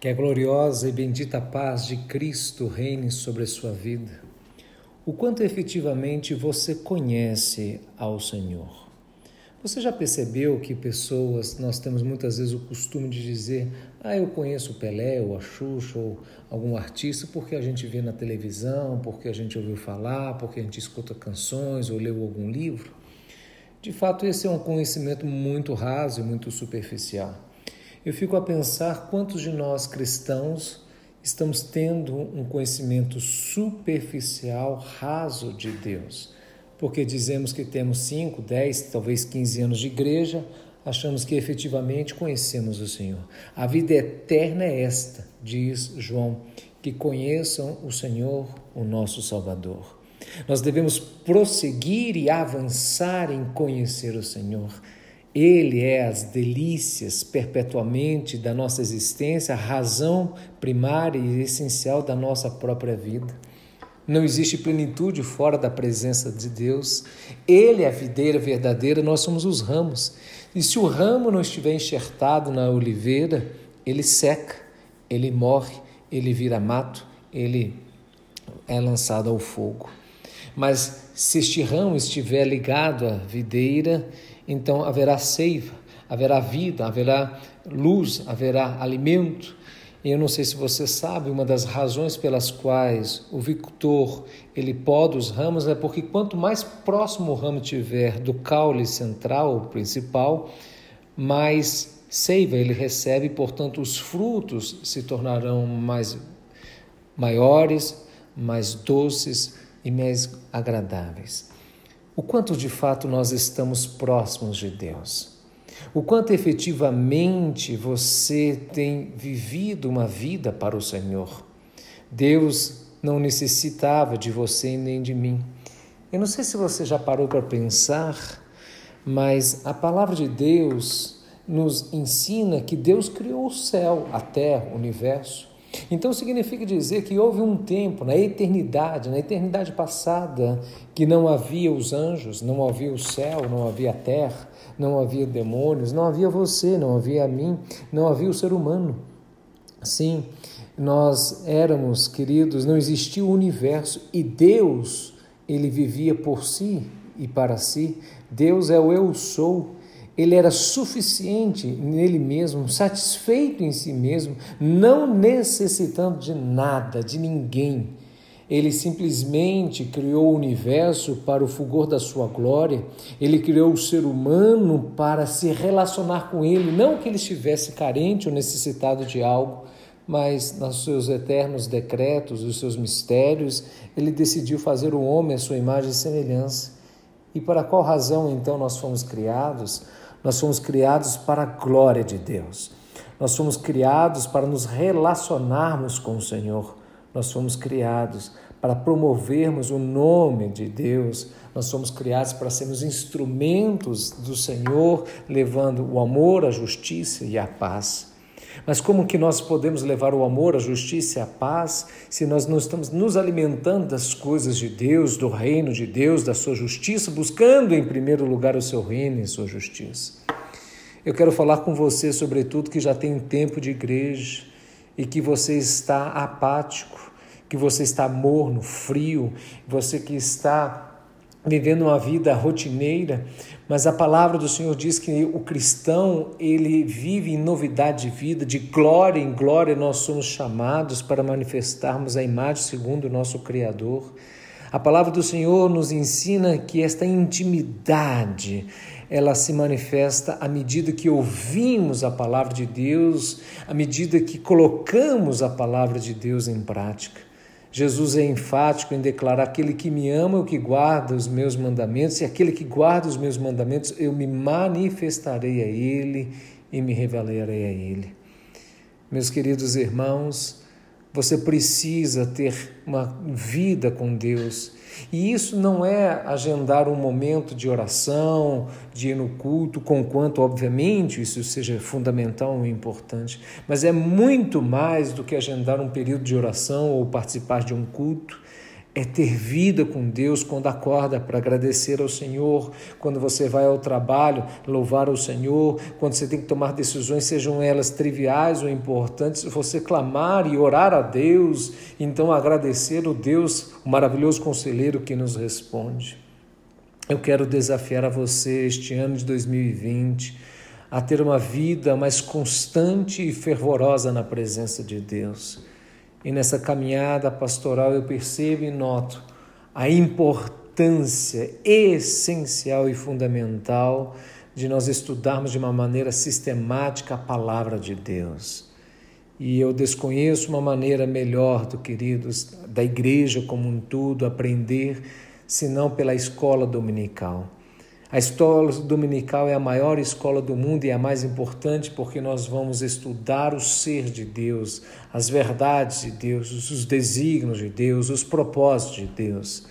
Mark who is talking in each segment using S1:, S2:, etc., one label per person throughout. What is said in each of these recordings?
S1: Que a gloriosa e bendita paz de Cristo reine sobre a sua vida. O quanto efetivamente você conhece ao Senhor. Você já percebeu que pessoas, nós temos muitas vezes o costume de dizer, ah, eu conheço o Pelé, ou a Xuxa, ou algum artista, porque a gente vê na televisão, porque a gente ouviu falar, porque a gente escuta canções ou leu algum livro? De fato, esse é um conhecimento muito raso e muito superficial eu fico a pensar quantos de nós cristãos estamos tendo um conhecimento superficial, raso de Deus. Porque dizemos que temos 5, 10, talvez 15 anos de igreja, achamos que efetivamente conhecemos o Senhor. A vida eterna é esta, diz João, que conheçam o Senhor, o nosso Salvador. Nós devemos prosseguir e avançar em conhecer o Senhor. Ele é as delícias perpetuamente da nossa existência, a razão primária e essencial da nossa própria vida. Não existe plenitude fora da presença de Deus. Ele é a videira verdadeira, nós somos os ramos. E se o ramo não estiver enxertado na oliveira, ele seca, ele morre, ele vira mato, ele é lançado ao fogo. Mas se este ramo estiver ligado à videira, então haverá seiva, haverá vida, haverá luz, haverá alimento. E eu não sei se você sabe, uma das razões pelas quais o victor ele poda os ramos é porque quanto mais próximo o ramo tiver do caule central, principal, mais seiva ele recebe, portanto os frutos se tornarão mais maiores, mais doces e mais agradáveis o quanto de fato nós estamos próximos de Deus. O quanto efetivamente você tem vivido uma vida para o Senhor. Deus não necessitava de você nem de mim. Eu não sei se você já parou para pensar, mas a palavra de Deus nos ensina que Deus criou o céu, a terra, o universo. Então significa dizer que houve um tempo, na eternidade, na eternidade passada, que não havia os anjos, não havia o céu, não havia a terra, não havia demônios, não havia você, não havia a mim, não havia o ser humano. Sim, nós éramos, queridos, não existia o universo e Deus, ele vivia por si e para si. Deus é o eu sou ele era suficiente nele mesmo, satisfeito em si mesmo, não necessitando de nada, de ninguém. Ele simplesmente criou o universo para o fulgor da sua glória. Ele criou o ser humano para se relacionar com ele, não que ele estivesse carente ou necessitado de algo, mas nos seus eternos decretos, os seus mistérios, ele decidiu fazer o homem à sua imagem e semelhança. E para qual razão então nós fomos criados? Nós fomos criados para a glória de Deus. Nós fomos criados para nos relacionarmos com o Senhor. Nós fomos criados para promovermos o nome de Deus. Nós somos criados para sermos instrumentos do Senhor, levando o amor, a justiça e a paz. Mas como que nós podemos levar o amor, a justiça e a paz se nós não estamos nos alimentando das coisas de Deus, do reino de Deus, da sua justiça, buscando em primeiro lugar o seu reino e sua justiça? Eu quero falar com você, sobretudo, que já tem tempo de igreja e que você está apático, que você está morno, frio, você que está vivendo uma vida rotineira, mas a palavra do Senhor diz que o cristão, ele vive em novidade de vida, de glória em glória nós somos chamados para manifestarmos a imagem segundo o nosso Criador. A palavra do Senhor nos ensina que esta intimidade, ela se manifesta à medida que ouvimos a palavra de Deus, à medida que colocamos a palavra de Deus em prática. Jesus é enfático em declarar: aquele que me ama é o que guarda os meus mandamentos, e aquele que guarda os meus mandamentos, eu me manifestarei a ele e me revelarei a ele. Meus queridos irmãos, você precisa ter uma vida com Deus. E isso não é agendar um momento de oração, de ir no culto, conquanto, obviamente, isso seja fundamental e importante, mas é muito mais do que agendar um período de oração ou participar de um culto. É ter vida com Deus quando acorda para agradecer ao Senhor, quando você vai ao trabalho, louvar ao Senhor, quando você tem que tomar decisões, sejam elas triviais ou importantes, você clamar e orar a Deus, então agradecer o Deus, o maravilhoso conselheiro que nos responde. Eu quero desafiar a você este ano de 2020 a ter uma vida mais constante e fervorosa na presença de Deus e nessa caminhada pastoral eu percebo e noto a importância essencial e fundamental de nós estudarmos de uma maneira sistemática a palavra de Deus. E eu desconheço uma maneira melhor, do queridos, da igreja como um todo aprender, senão pela escola dominical. A escola dominical é a maior escola do mundo e é a mais importante porque nós vamos estudar o ser de Deus, as verdades de Deus, os desígnios de Deus, os propósitos de Deus.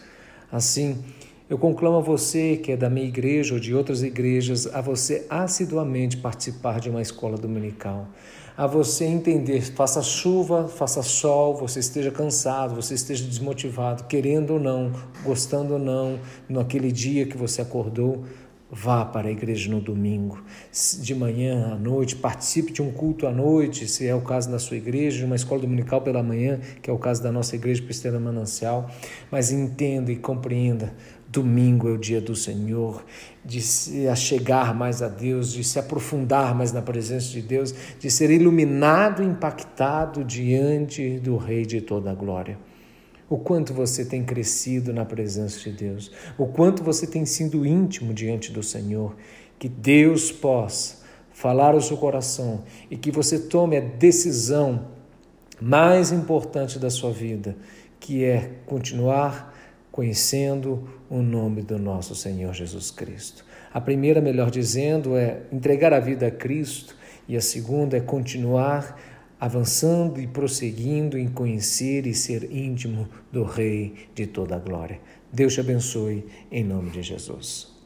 S1: Assim, eu conclamo a você, que é da minha igreja ou de outras igrejas, a você assiduamente participar de uma escola dominical. A você entender, faça chuva, faça sol, você esteja cansado, você esteja desmotivado, querendo ou não, gostando ou não, naquele dia que você acordou, Vá para a igreja no domingo, de manhã à noite, participe de um culto à noite, se é o caso da sua igreja, de uma escola dominical pela manhã, que é o caso da nossa igreja Cristiana Manancial, mas entenda e compreenda, domingo é o dia do Senhor, de se achegar mais a Deus, de se aprofundar mais na presença de Deus, de ser iluminado impactado diante do Rei de toda a glória o quanto você tem crescido na presença de Deus, o quanto você tem sido íntimo diante do Senhor. Que Deus possa falar ao seu coração e que você tome a decisão mais importante da sua vida, que é continuar conhecendo o nome do nosso Senhor Jesus Cristo. A primeira, melhor dizendo, é entregar a vida a Cristo, e a segunda é continuar avançando e prosseguindo em conhecer e ser íntimo do Rei de toda a glória. Deus te abençoe em nome de Jesus.